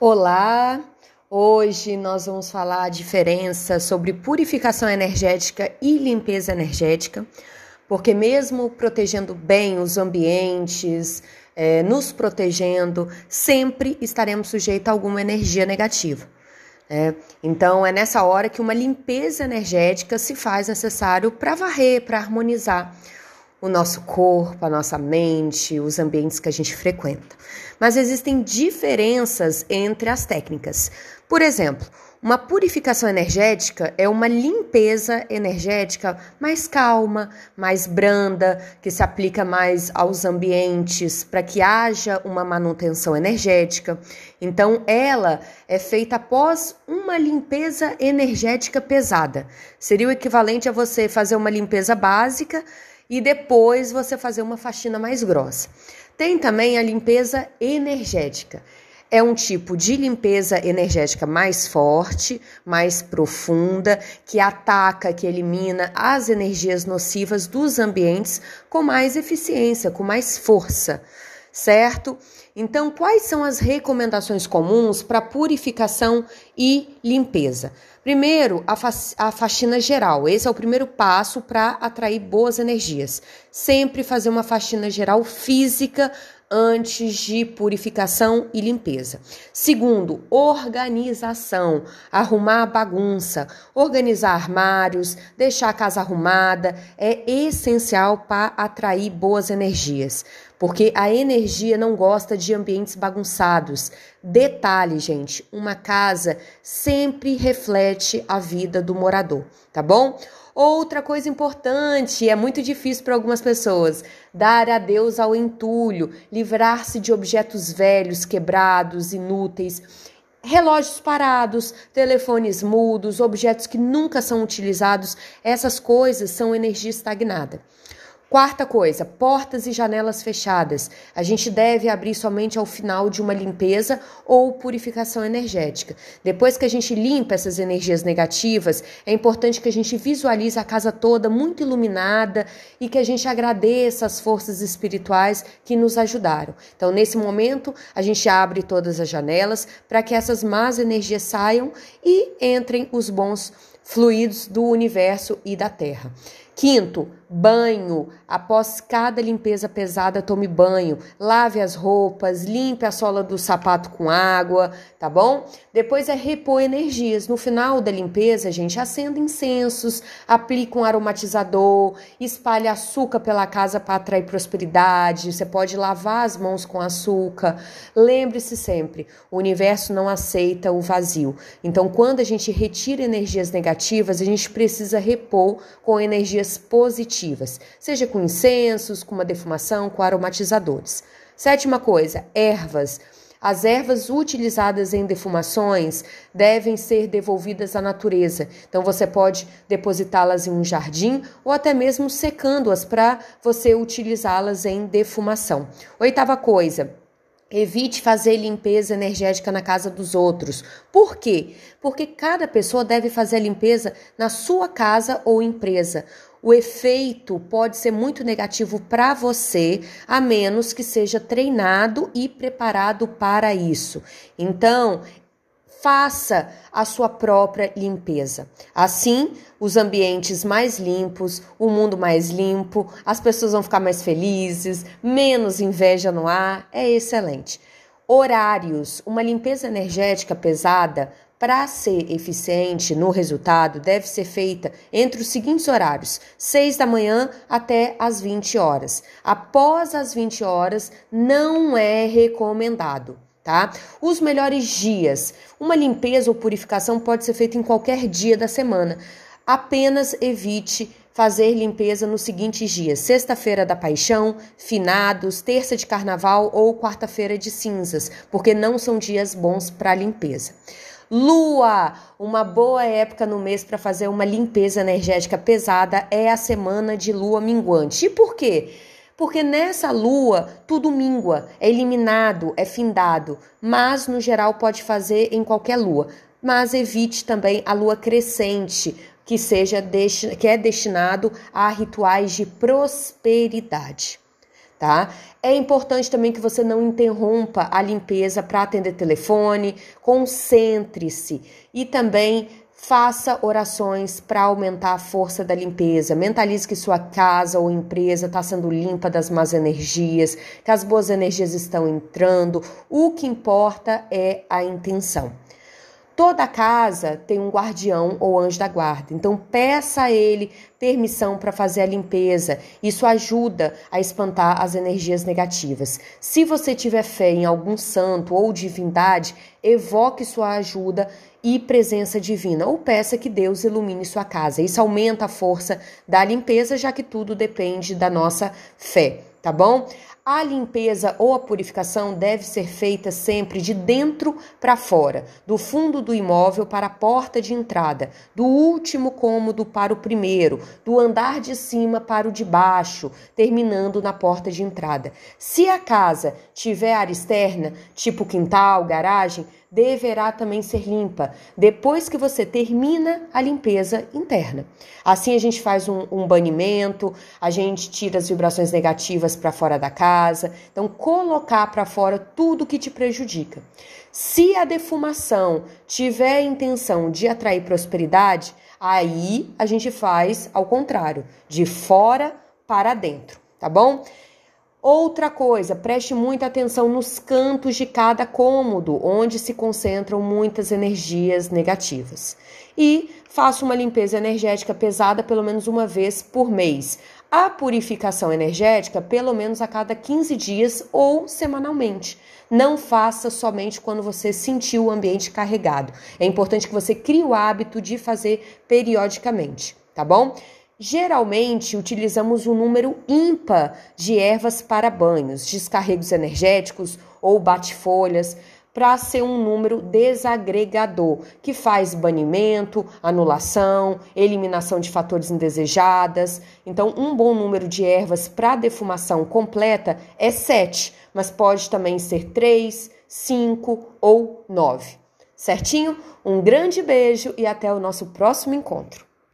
Olá! Hoje nós vamos falar a diferença sobre purificação energética e limpeza energética, porque mesmo protegendo bem os ambientes, é, nos protegendo, sempre estaremos sujeitos a alguma energia negativa. É, então é nessa hora que uma limpeza energética se faz necessário para varrer, para harmonizar o nosso corpo, a nossa mente, os ambientes que a gente frequenta. Mas existem diferenças entre as técnicas. Por exemplo, uma purificação energética é uma limpeza energética mais calma, mais branda, que se aplica mais aos ambientes para que haja uma manutenção energética. Então, ela é feita após uma limpeza energética pesada. Seria o equivalente a você fazer uma limpeza básica e depois você fazer uma faxina mais grossa. Tem também a limpeza energética. É um tipo de limpeza energética mais forte, mais profunda, que ataca, que elimina as energias nocivas dos ambientes com mais eficiência, com mais força, certo? Então, quais são as recomendações comuns para purificação e limpeza? Primeiro, a, fa a faxina geral. Esse é o primeiro passo para atrair boas energias. Sempre fazer uma faxina geral física antes de purificação e limpeza. Segundo, organização, arrumar a bagunça, organizar armários, deixar a casa arrumada é essencial para atrair boas energias, porque a energia não gosta de ambientes bagunçados. Detalhe, gente, uma casa sempre reflete a vida do morador, tá bom? Outra coisa importante, é muito difícil para algumas pessoas, dar adeus ao entulho, livrar-se de objetos velhos, quebrados, inúteis, relógios parados, telefones mudos, objetos que nunca são utilizados, essas coisas são energia estagnada. Quarta coisa, portas e janelas fechadas. A gente deve abrir somente ao final de uma limpeza ou purificação energética. Depois que a gente limpa essas energias negativas, é importante que a gente visualize a casa toda muito iluminada e que a gente agradeça as forças espirituais que nos ajudaram. Então, nesse momento, a gente abre todas as janelas para que essas más energias saiam e entrem os bons fluidos do universo e da Terra. Quinto, banho. Após cada limpeza pesada, tome banho. Lave as roupas, limpe a sola do sapato com água, tá bom? Depois é repor energias. No final da limpeza, gente, acenda incensos, aplique um aromatizador, espalhe açúcar pela casa para atrair prosperidade. Você pode lavar as mãos com açúcar. Lembre-se sempre, o universo não aceita o vazio. Então, quando a gente retira energias negativas, a gente precisa repor com energias positivas, seja com incensos, com uma defumação, com aromatizadores. Sétima coisa, ervas. As ervas utilizadas em defumações devem ser devolvidas à natureza. Então você pode depositá-las em um jardim ou até mesmo secando-as para você utilizá-las em defumação. Oitava coisa, Evite fazer limpeza energética na casa dos outros. Por quê? Porque cada pessoa deve fazer a limpeza na sua casa ou empresa. O efeito pode ser muito negativo para você, a menos que seja treinado e preparado para isso. Então, faça a sua própria limpeza. Assim, os ambientes mais limpos, o mundo mais limpo, as pessoas vão ficar mais felizes, menos inveja no ar, é excelente. Horários, uma limpeza energética pesada para ser eficiente no resultado, deve ser feita entre os seguintes horários: 6 da manhã até as 20 horas. Após as 20 horas, não é recomendado tá? Os melhores dias. Uma limpeza ou purificação pode ser feita em qualquer dia da semana. Apenas evite fazer limpeza nos seguintes dias: sexta-feira da paixão, finados, terça de carnaval ou quarta-feira de cinzas, porque não são dias bons para limpeza. Lua, uma boa época no mês para fazer uma limpeza energética pesada é a semana de lua minguante. E por quê? Porque nessa lua tudo mingua, é eliminado, é findado, mas no geral pode fazer em qualquer lua. Mas evite também a lua crescente, que seja que é destinado a rituais de prosperidade. Tá? É importante também que você não interrompa a limpeza para atender telefone, concentre-se e também Faça orações para aumentar a força da limpeza. Mentalize que sua casa ou empresa está sendo limpa das más energias, que as boas energias estão entrando. O que importa é a intenção. Toda casa tem um guardião ou anjo da guarda, então peça a ele permissão para fazer a limpeza. Isso ajuda a espantar as energias negativas. Se você tiver fé em algum santo ou divindade, evoque sua ajuda e presença divina, ou peça que Deus ilumine sua casa. Isso aumenta a força da limpeza, já que tudo depende da nossa fé, tá bom? A limpeza ou a purificação deve ser feita sempre de dentro para fora, do fundo do imóvel para a porta de entrada, do último cômodo para o primeiro, do andar de cima para o de baixo, terminando na porta de entrada. Se a casa tiver área externa, tipo quintal, garagem, deverá também ser limpa depois que você termina a limpeza interna. Assim a gente faz um, um banimento, a gente tira as vibrações negativas para fora da casa. Então, colocar para fora tudo que te prejudica. Se a defumação tiver a intenção de atrair prosperidade, aí a gente faz ao contrário, de fora para dentro, tá bom? Outra coisa, preste muita atenção nos cantos de cada cômodo, onde se concentram muitas energias negativas. E faça uma limpeza energética pesada pelo menos uma vez por mês. A purificação energética pelo menos a cada 15 dias ou semanalmente. Não faça somente quando você sentir o ambiente carregado. É importante que você crie o hábito de fazer periodicamente, tá bom? Geralmente utilizamos um número ímpar de ervas para banhos, descarregos energéticos ou bate-folhas, para ser um número desagregador, que faz banimento, anulação, eliminação de fatores indesejadas. Então, um bom número de ervas para defumação completa é 7, mas pode também ser 3, 5 ou 9. Certinho? Um grande beijo e até o nosso próximo encontro.